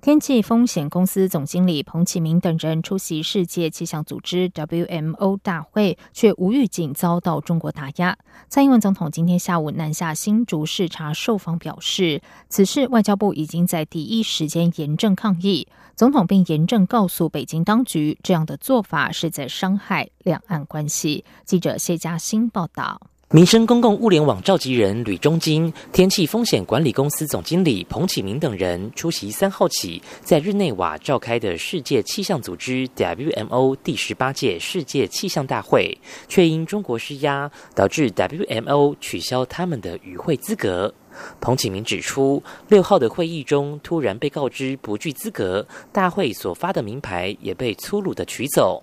天气风险公司总经理彭启明等人出席世界气象组织 WMO 大会，却无预警遭到中国打压。蔡英文总统今天下午南下新竹视察受访，表示此事外交部已经在第一时间严正抗议。总统并严正告诉北京当局，这样的做法是在伤害两岸关系。记者谢嘉欣报道。民生公共物联网召集人吕中金、天气风险管理公司总经理彭启明等人出席三号起在日内瓦召开的世界气象组织 WMO 第十八届世界气象大会，却因中国施压，导致 WMO 取消他们的与会资格。彭启明指出，六号的会议中突然被告知不具资格，大会所发的名牌也被粗鲁的取走。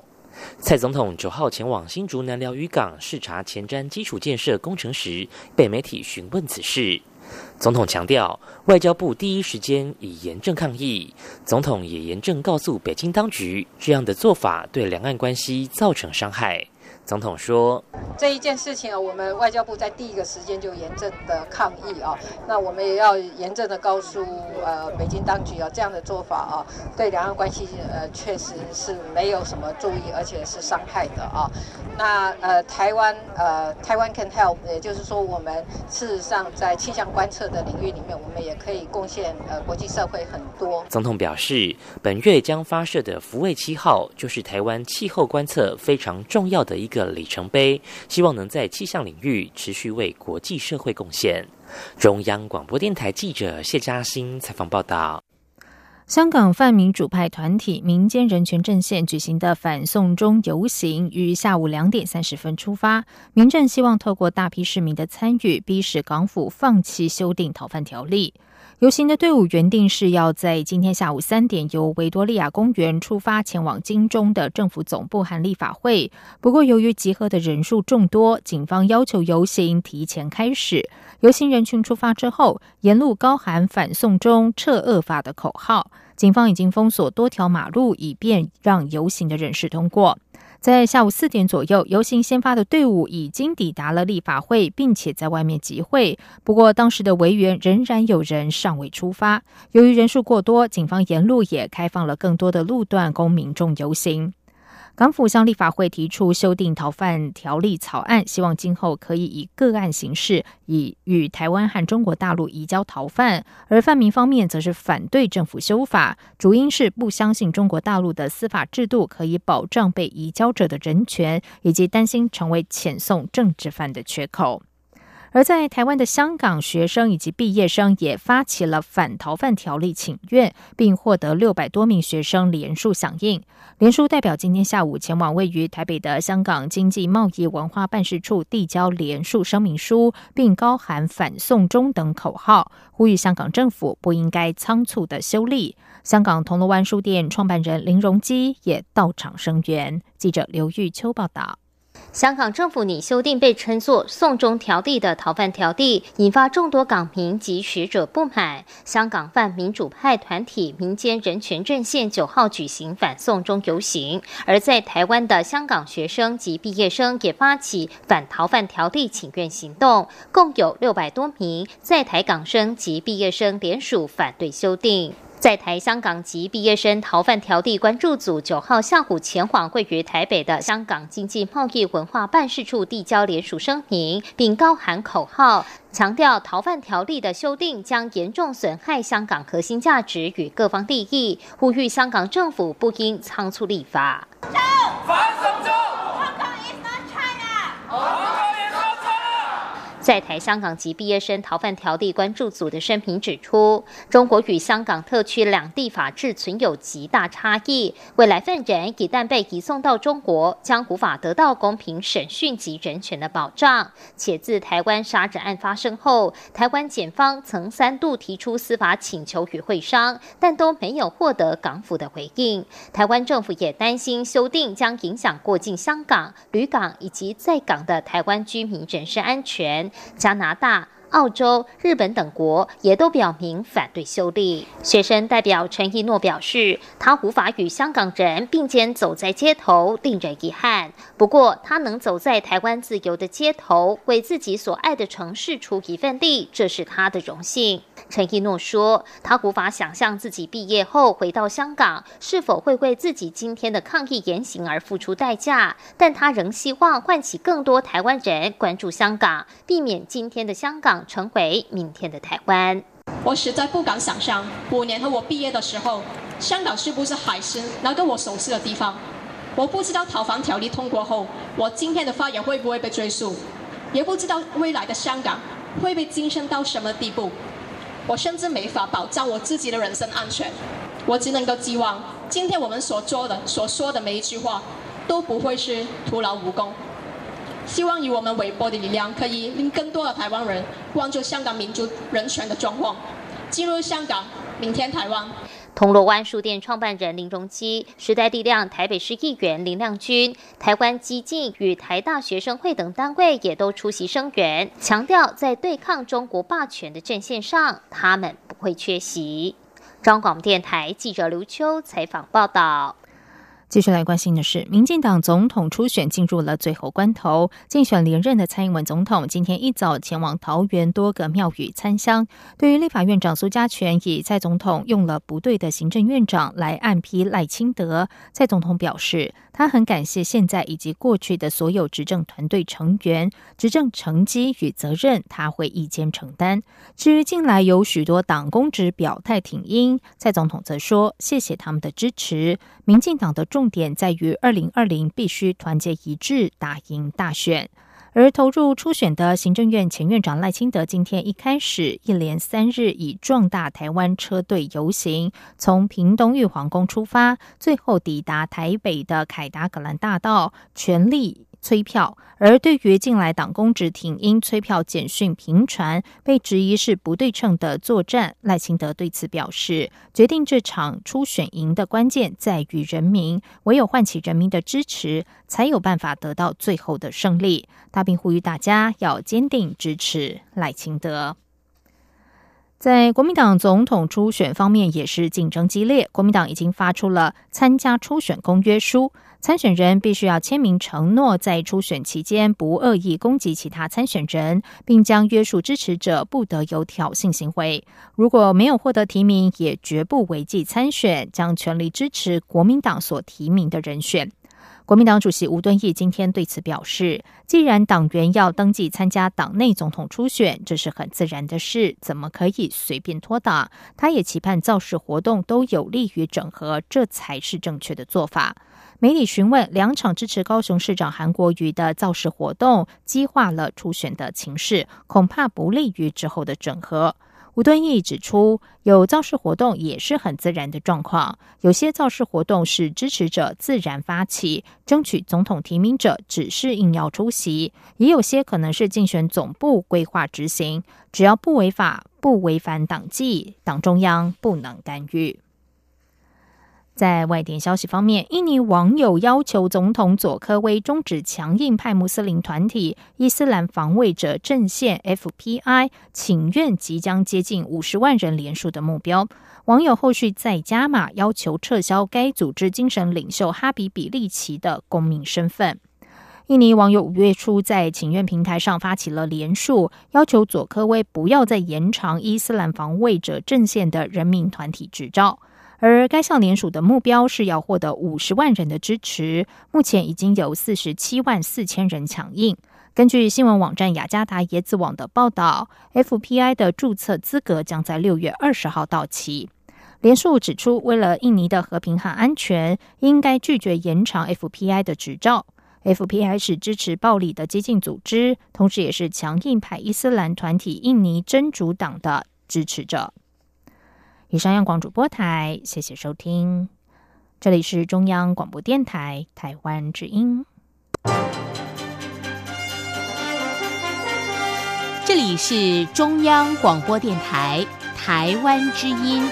蔡总统九号前往新竹南寮渔港视察前瞻基础建设工程时，被媒体询问此事。总统强调，外交部第一时间以严正抗议。总统也严正告诉北京当局，这样的做法对两岸关系造成伤害。总统说：“这一件事情啊，我们外交部在第一个时间就严正的抗议啊。那我们也要严正的告诉呃北京当局啊，这样的做法啊，对两岸关系呃确实是没有什么注意，而且是伤害的啊。那呃台湾呃台湾 can help，也就是说我们事实上在气象观测的领域里面，我们也可以贡献呃国际社会很多。”总统表示，本月将发射的福卫七号就是台湾气候观测非常重要的一个。个里程碑，希望能在气象领域持续为国际社会贡献。中央广播电台记者谢嘉欣采访报道。香港泛民主派团体民间人权阵线举行的反送中游行于下午两点三十分出发，民阵希望透过大批市民的参与，逼使港府放弃修订逃犯条例。游行的队伍原定是要在今天下午三点由维多利亚公园出发，前往金钟的政府总部和立法会。不过，由于集合的人数众多，警方要求游行提前开始。游行人群出发之后，沿路高喊“反送中、撤恶法”的口号。警方已经封锁多条马路，以便让游行的人士通过。在下午四点左右，游行先发的队伍已经抵达了立法会，并且在外面集会。不过，当时的维园仍然有人尚未出发。由于人数过多，警方沿路也开放了更多的路段供民众游行。港府向立法会提出修订逃犯条例草案，希望今后可以以个案形式，以与台湾和中国大陆移交逃犯。而泛民方面则是反对政府修法，主因是不相信中国大陆的司法制度可以保障被移交者的人权，以及担心成为遣送政治犯的缺口。而在台湾的香港学生以及毕业生也发起了反逃犯条例请愿，并获得六百多名学生连署响应。连署代表今天下午前往位于台北的香港经济贸易文化办事处递交连署声明书，并高喊“反送中”等口号，呼吁香港政府不应该仓促的修例。香港铜锣湾书店创办人林荣基也到场声援。记者刘玉秋报道。香港政府拟修订被称作“送中条例”的逃犯条例，引发众多港民及学者不满。香港泛民主派团体民间人权阵线九号举行反送中游行，而在台湾的香港学生及毕业生也发起反逃犯条例请愿行动，共有六百多名在台港生及毕业生联署反对修订。在台香港籍毕业生逃犯条例关注组九号下午前往位于台北的香港经济贸易文化办事处递交联署声明，并高喊口号，强调逃犯条例的修订将严重损害香港核心价值与各方利益，呼吁香港政府不应仓促立法。在台香港籍毕业生逃犯条例关注组的声明指出，中国与香港特区两地法制存有极大差异，未来犯人一旦被移送到中国，将无法得到公平审讯及人权的保障。且自台湾杀人案发生后，台湾检方曾三度提出司法请求与会商，但都没有获得港府的回应。台湾政府也担心修订将影响过境香港、旅港以及在港的台湾居民人身安全。加拿大。澳洲、日本等国也都表明反对修例。学生代表陈一诺表示，他无法与香港人并肩走在街头，令人遗憾。不过，他能走在台湾自由的街头，为自己所爱的城市出一份力，这是他的荣幸。陈一诺说，他无法想象自己毕业后回到香港是否会为自己今天的抗议言行而付出代价，但他仍希望唤起更多台湾人关注香港，避免今天的香港。成为明天的台湾。我实在不敢想象，五年后我毕业的时候，香港是不是还是那个我熟悉的地方？我不知道逃房条例通过后，我今天的发言会不会被追溯，也不知道未来的香港会被精神到什么地步。我甚至没法保障我自己的人身安全。我只能够寄望，今天我们所做的、所说的每一句话，都不会是徒劳无功。希望以我们微薄的力量，可以令更多的台湾人关注香港民主人权的状况。进入香港，明天台湾。铜锣湾书店创办人林荣基、时代力量台北市议员林亮君、台湾激进与台大学生会等单位也都出席声援，强调在对抗中国霸权的阵线上，他们不会缺席。中广电台记者刘秋采访报道。继续来关心的是，民进党总统初选进入了最后关头，竞选连任的蔡英文总统今天一早前往桃园多个庙宇参香。对于立法院长苏家全以蔡总统用了不对的行政院长来暗批赖清德，蔡总统表示。他很感谢现在以及过去的所有执政团队成员，执政成绩与责任他会一肩承担。至于近来有许多党公职表态挺英，蔡总统则说谢谢他们的支持。民进党的重点在于二零二零必须团结一致，打赢大选。而投入初选的行政院前院长赖清德，今天一开始一连三日以壮大台湾车队游行，从屏东玉皇宫出发，最后抵达台北的凯达格兰大道，全力。催票，而对于近来党工职挺因催票简讯频传，被质疑是不对称的作战，赖清德对此表示，决定这场初选赢的关键在于人民，唯有唤起人民的支持，才有办法得到最后的胜利。他并呼吁大家要坚定支持赖清德。在国民党总统初选方面，也是竞争激烈，国民党已经发出了参加初选公约书。参选人必须要签名承诺，在初选期间不恶意攻击其他参选人，并将约束支持者不得有挑衅行为。如果没有获得提名，也绝不违纪参选，将全力支持国民党所提名的人选。国民党主席吴敦义今天对此表示：“既然党员要登记参加党内总统初选，这是很自然的事，怎么可以随便拖打？”他也期盼造势活动都有利于整合，这才是正确的做法。媒体询问两场支持高雄市长韩国瑜的造势活动，激化了初选的情势，恐怕不利于之后的整合。吴敦义指出，有造势活动也是很自然的状况，有些造势活动是支持者自然发起，争取总统提名者只是硬要出席，也有些可能是竞选总部规划执行，只要不违法、不违反党纪，党中央不能干预。在外电消息方面，印尼网友要求总统佐科威终止强硬派穆斯林团体伊斯兰防卫者阵线 （FPI） 请愿即将接近五十万人连署的目标。网友后续再加码，要求撤销该组织精神领袖哈比比利奇的公民身份。印尼网友五月初在请愿平台上发起了连署，要求佐科威不要再延长伊斯兰防卫者阵线的人民团体执照。而该项联署的目标是要获得五十万人的支持，目前已经有四十七万四千人响应。根据新闻网站雅加达椰子网的报道，FPI 的注册资格将在六月二十号到期。联署指出，为了印尼的和平和安全，应该拒绝延长 FPI 的执照。FPI 是支持暴力的激进组织，同时也是强硬派伊斯兰团体印尼真主党的支持者。以上央广主播台，谢谢收听，这里是中央广播电台台湾之音。这里是中央广播电台台湾之音。